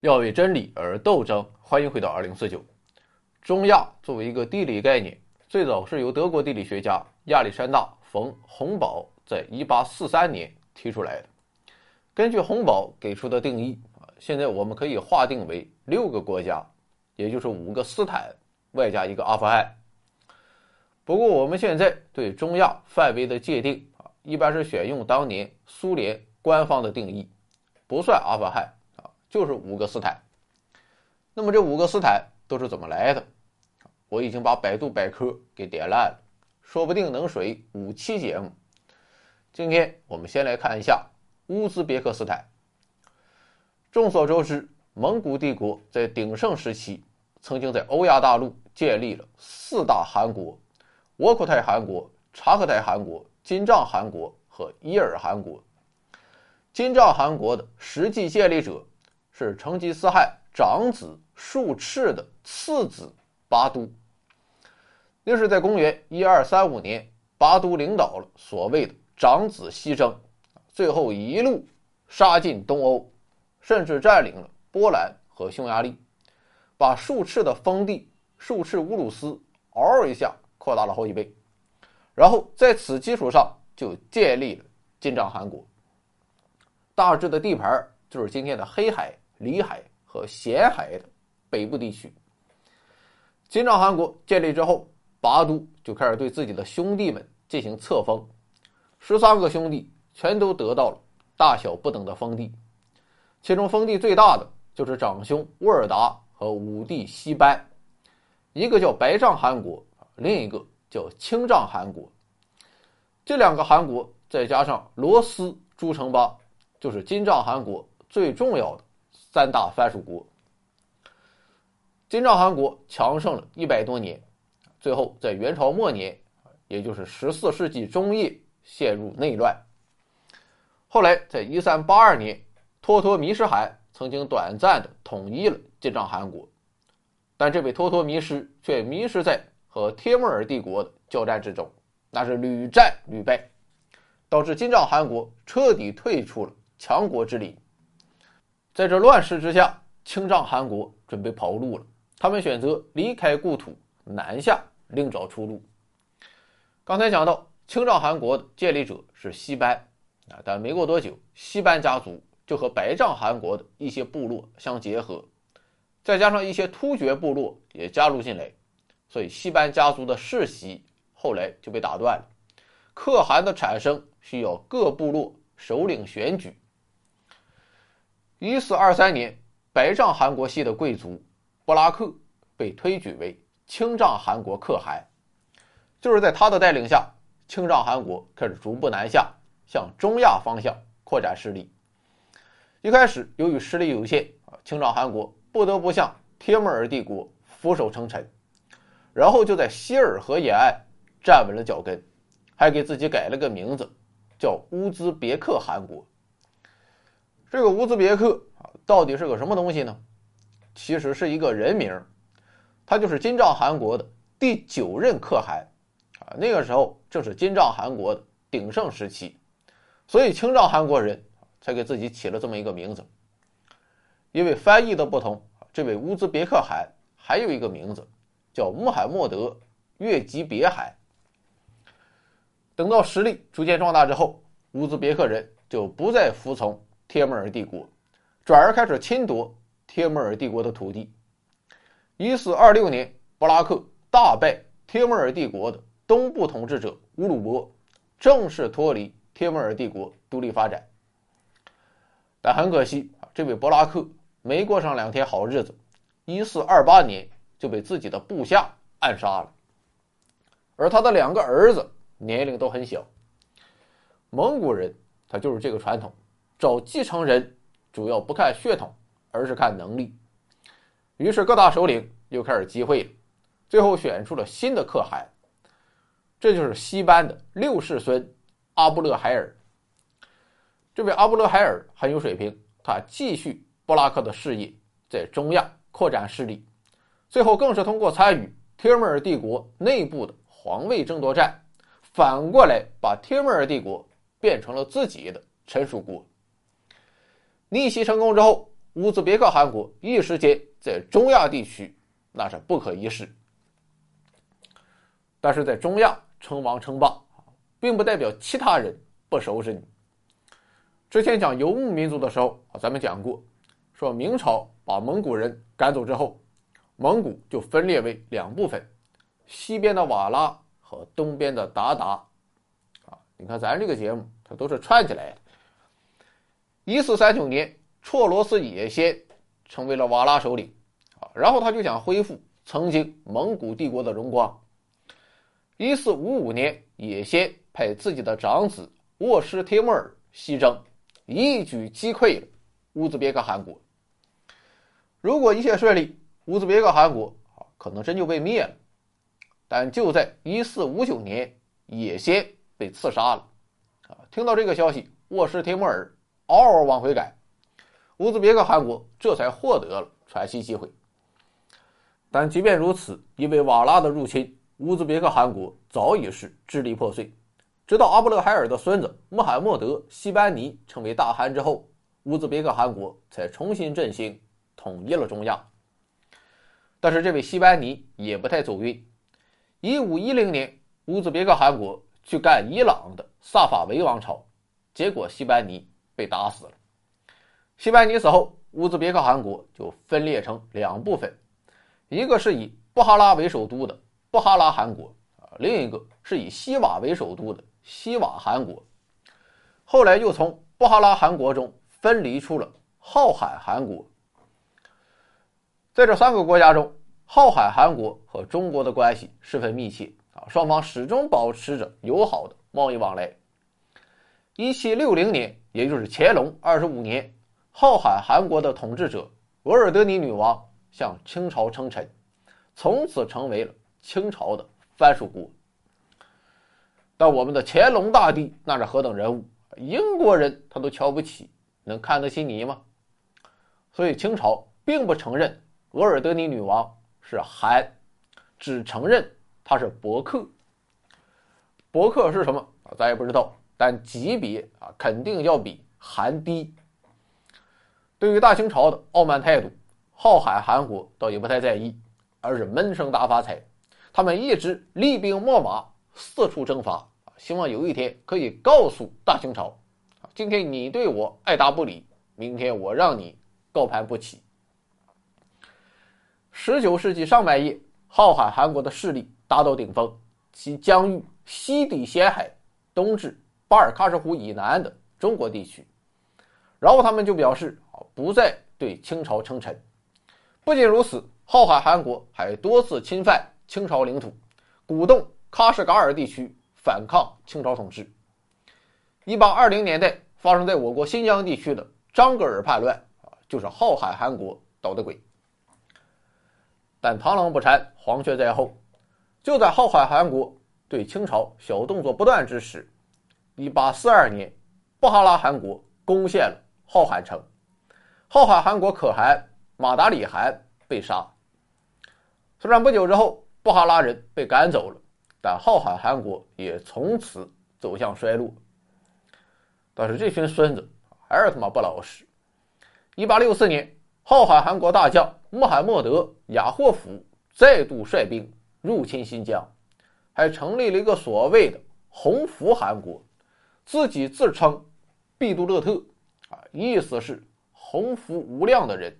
要为真理而斗争。欢迎回到二零四九。中亚作为一个地理概念，最早是由德国地理学家亚历山大·冯·洪堡在1843年提出来的。根据洪堡给出的定义啊，现在我们可以划定为六个国家，也就是五个斯坦外加一个阿富汗。不过我们现在对中亚范围的界定啊，一般是选用当年苏联官方的定义，不算阿富汗。就是五个斯坦，那么这五个斯坦都是怎么来的？我已经把百度百科给点烂了，说不定能水五期节目。今天我们先来看一下乌兹别克斯坦。众所周知，蒙古帝国在鼎盛时期，曾经在欧亚大陆建立了四大汗国：窝阔台汗国、察克台汗国、金帐汗国和伊尔汗国。金帐汗国的实际建立者。是成吉思汗长子术赤的次子拔都。那是在公元一二三五年，拔都领导了所谓的长子西征，最后一路杀进东欧，甚至占领了波兰和匈牙利，把术赤的封地术赤乌鲁斯嗷一下扩大了好几倍，然后在此基础上就建立了金帐汗国。大致的地盘就是今天的黑海。里海和咸海的北部地区，金帐汗国建立之后，拔都就开始对自己的兄弟们进行册封，十三个兄弟全都得到了大小不等的封地，其中封地最大的就是长兄沃尔达和五弟西班，一个叫白帐汗国，另一个叫青帐汗国，这两个汗国再加上罗斯诸城邦，就是金帐汗国最重要的。三大藩属国，金帐汗国强盛了一百多年，最后在元朝末年，也就是十四世纪中叶陷入内乱。后来在一三八二年，托托迷失汗曾经短暂的统一了金帐汗国，但这位托托迷失却迷失在和帖木儿帝国的交战之中，那是屡战屡败，导致金帐汗国彻底退出了强国之林。在这乱世之下，青帐汗国准备跑路了。他们选择离开故土，南下另找出路。刚才讲到，青帐汗国的建立者是西班啊，但没过多久，西班家族就和白帐汗国的一些部落相结合，再加上一些突厥部落也加入进来，所以西班家族的世袭后来就被打断了。可汗的产生需要各部落首领选举。一四二三年，白帐汗国系的贵族布拉克被推举为青帐汗国可汗。就是在他的带领下，青帐汗国开始逐步南下，向中亚方向扩展势力。一开始，由于实力有限啊，青帐汗国不得不向帖木儿帝国俯首称臣，然后就在希尔河沿岸站稳了脚跟，还给自己改了个名字，叫乌兹别克汗国。这个乌兹别克啊，到底是个什么东西呢？其实是一个人名，他就是金帐汗国的第九任可汗啊。那个时候正是金帐汗国的鼎盛时期，所以青帐汗国人才给自己起了这么一个名字。因为翻译的不同，这位乌兹别克汗还有一个名字叫穆罕默德月吉别汗。等到实力逐渐壮大之后，乌兹别克人就不再服从。帖木儿帝国转而开始侵夺帖木儿帝国的土地。一四二六年，布拉克大败帖木儿帝国的东部统治者乌鲁伯，正式脱离帖木儿帝国独立发展。但很可惜啊，这位布拉克没过上两天好日子，一四二八年就被自己的部下暗杀了。而他的两个儿子年龄都很小。蒙古人他就是这个传统。找继承人主要不看血统，而是看能力。于是各大首领又开始集会了，最后选出了新的可汗，这就是西班的六世孙阿布勒海尔。这位阿布勒海尔很有水平，他继续布拉克的事业，在中亚扩展势力，最后更是通过参与帖木儿帝国内部的皇位争夺战，反过来把帖木儿帝国变成了自己的臣属国。逆袭成功之后，乌兹别克汗国一时间在中亚地区那是不可一世。但是在中亚称王称霸，并不代表其他人不收拾你。之前讲游牧民族的时候，咱们讲过，说明朝把蒙古人赶走之后，蒙古就分裂为两部分，西边的瓦剌和东边的鞑靼。啊，你看咱这个节目，它都是串起来的。一四三九年，绰罗斯也先成为了瓦剌首领，啊，然后他就想恢复曾经蒙古帝国的荣光。一四五五年，也先派自己的长子沃什帖木儿西征，一举击溃了乌兹别克汗国。如果一切顺利，乌兹别克汗国啊可能真就被灭了。但就在一四五九年，也先被刺杀了。啊，听到这个消息，沃什帖木儿嗷嗷往回赶，乌兹别克汗国这才获得了喘息机会。但即便如此，因为瓦剌的入侵。乌兹别克汗国早已是支离破碎，直到阿布勒海尔的孙子穆罕默德·西班尼成为大汗之后，乌兹别克汗国才重新振兴，统一了中亚。但是这位西班尼也不太走运。一五一零年，乌兹别克汗国去干伊朗的萨法维王朝，结果西班尼被打死了。西班尼死后，乌兹别克汗国就分裂成两部分，一个是以布哈拉为首都的。布哈拉汗国啊，另一个是以西瓦为首都的西瓦汗国，后来又从布哈拉汗国中分离出了浩海汗国。在这三个国家中，浩海汗国和中国的关系十分密切啊，双方始终保持着友好的贸易往来。一七六零年，也就是乾隆二十五年，浩海汗国的统治者额尔德尼女王向清朝称臣，从此成为了。清朝的藩属国，但我们的乾隆大帝那是何等人物？英国人他都瞧不起，能看得起你吗？所以清朝并不承认额尔德尼女王是韩，只承认她是伯克。伯克是什么？咱也不知道，但级别啊肯定要比韩低。对于大清朝的傲慢态度，浩海韩国倒也不太在意，而是闷声大发财。他们一直厉兵秣马，四处征伐，希望有一天可以告诉大清朝，今天你对我爱答不理，明天我让你高攀不起。十九世纪上半叶，浩海韩国的势力达到顶峰，其疆域西抵咸海，东至巴尔喀什湖以南的中国地区。然后他们就表示啊，不再对清朝称臣。不仅如此，浩海汗国还多次侵犯。清朝领土，鼓动喀什噶尔地区反抗清朝统治。一八二零年代发生在我国新疆地区的张格尔叛乱啊，就是浩海汗国捣的鬼。但螳螂捕蝉，黄雀在后。就在浩海汗国对清朝小动作不断之时，一八四二年，布哈拉汗国攻陷了浩海城，浩海汗国可汗马达里汗被杀。虽然不久之后。布哈拉人被赶走了，但浩海汗国也从此走向衰落。但是这群孙子还是他妈不老实。一八六四年，浩海汗国大将穆罕默德·雅霍甫再度率兵入侵新疆，还成立了一个所谓的洪福汗国，自己自称毕都勒特，啊，意思是洪福无量的人，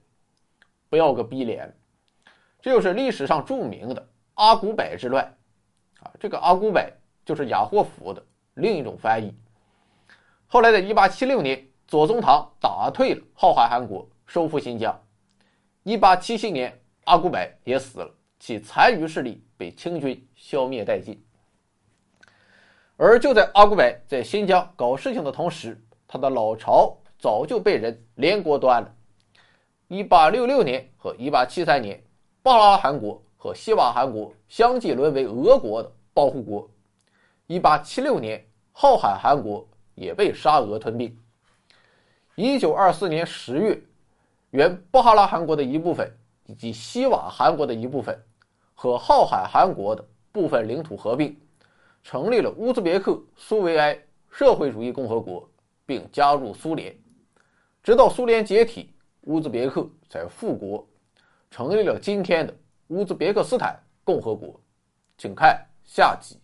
不要个逼脸。这就是历史上著名的。阿古柏之乱，啊，这个阿古柏就是雅霍福的另一种翻译。后来在1876年，左宗棠打退了浩海汗国，收复新疆。1877年，阿古柏也死了，其残余势力被清军消灭殆尽。而就在阿古柏在新疆搞事情的同时，他的老巢早就被人连锅端了。1866年和1873年，巴拉汗国。和西瓦汗国相继沦为俄国的保护国。一八七六年，浩海汗国也被沙俄吞并。一九二四年十月，原巴哈拉汗国的一部分以及西瓦汗国的一部分和浩海汗国的部分领土合并，成立了乌兹别克苏维埃社会主义共和国并加入苏联。直到苏联解体乌兹别克才复国成立了今天的乌兹别克斯坦共和国。请看下集。